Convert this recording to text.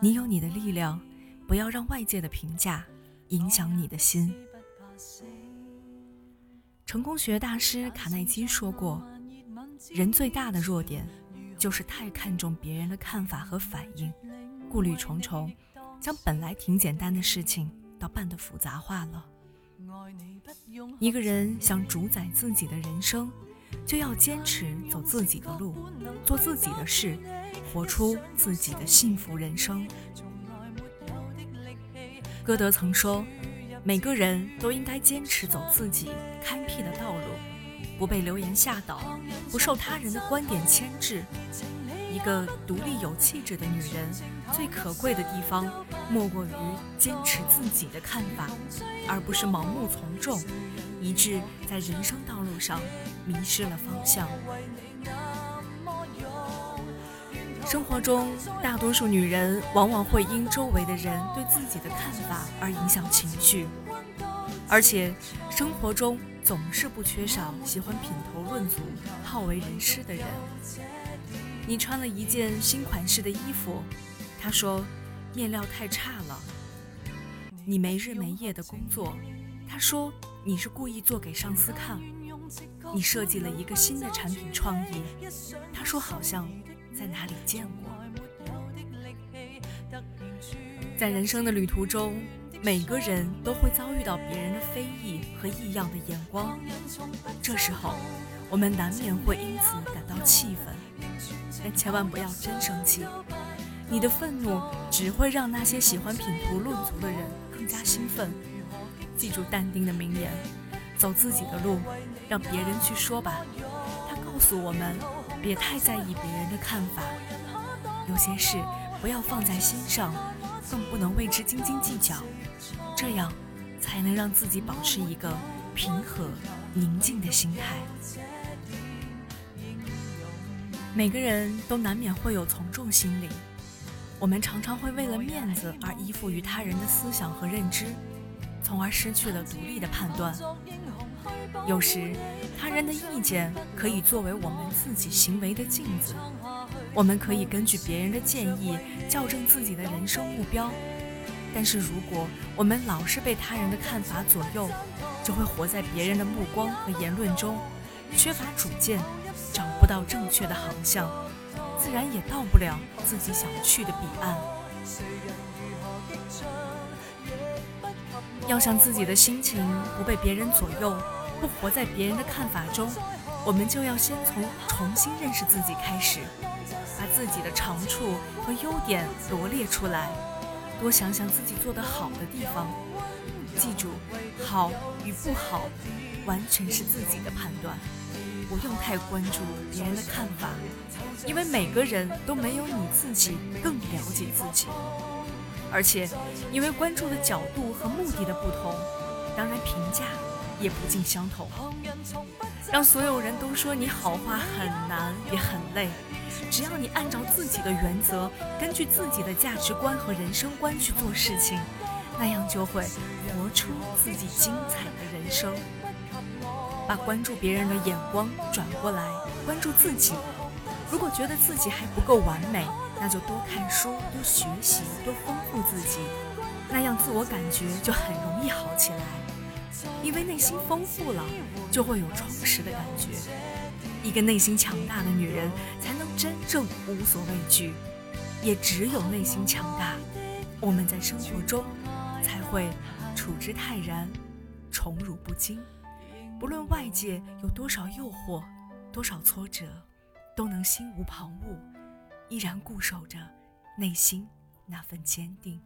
你有你的力量，不要让外界的评价影响你的心。成功学大师卡耐基说过：“人最大的弱点，就是太看重别人的看法和反应，顾虑重重，将本来挺简单的事情都办得复杂化了。一个人想主宰自己的人生，就要坚持走自己的路，做自己的事，活出自己的幸福人生。”歌德曾说。每个人都应该坚持走自己开辟的道路，不被流言吓倒，不受他人的观点牵制。一个独立有气质的女人，最可贵的地方，莫过于坚持自己的看法，而不是盲目从众，以致在人生道路上迷失了方向。生活中，大多数女人往往会因周围的人对自己的看法而影响情绪，而且生活中总是不缺少喜欢品头论足、好为人师的人。你穿了一件新款式的衣服，他说面料太差了；你没日没夜的工作，他说你是故意做给上司看；你设计了一个新的产品创意，他说好像。在哪里见过？在人生的旅途中，每个人都会遭遇到别人的非议和异样的眼光。这时候，我们难免会因此感到气愤，但千万不要真生气。你的愤怒只会让那些喜欢品头论足的人更加兴奋。记住但丁的名言：走自己的路，让别人去说吧。他告诉我们。别太在意别人的看法，有些事不要放在心上，更不能为之斤斤计较，这样才能让自己保持一个平和宁静的心态。每个人都难免会有从众心理，我们常常会为了面子而依附于他人的思想和认知，从而失去了独立的判断。有时，他人的意见可以作为我们自己行为的镜子，我们可以根据别人的建议校正自己的人生目标。但是，如果我们老是被他人的看法左右，就会活在别人的目光和言论中，缺乏主见，找不到正确的航向，自然也到不了自己想去的彼岸。要想自己的心情不被别人左右。不活在别人的看法中，我们就要先从重新认识自己开始，把自己的长处和优点罗列出来，多想想自己做得好的地方。记住，好与不好，完全是自己的判断，不用太关注别人的看法，因为每个人都没有你自己更了解自己，而且因为关注的角度和目的的不同，当然评价。也不尽相同，让所有人都说你好话很难也很累。只要你按照自己的原则，根据自己的价值观和人生观去做事情，那样就会活出自己精彩的人生。把关注别人的眼光转过来，关注自己。如果觉得自己还不够完美，那就多看书、多学习、多丰富自己，那样自我感觉就很容易好起来。因为内心丰富了，就会有充实的感觉。一个内心强大的女人，才能真正无所畏惧。也只有内心强大，我们在生活中才会处之泰然，宠辱不惊。不论外界有多少诱惑，多少挫折，都能心无旁骛，依然固守着内心那份坚定。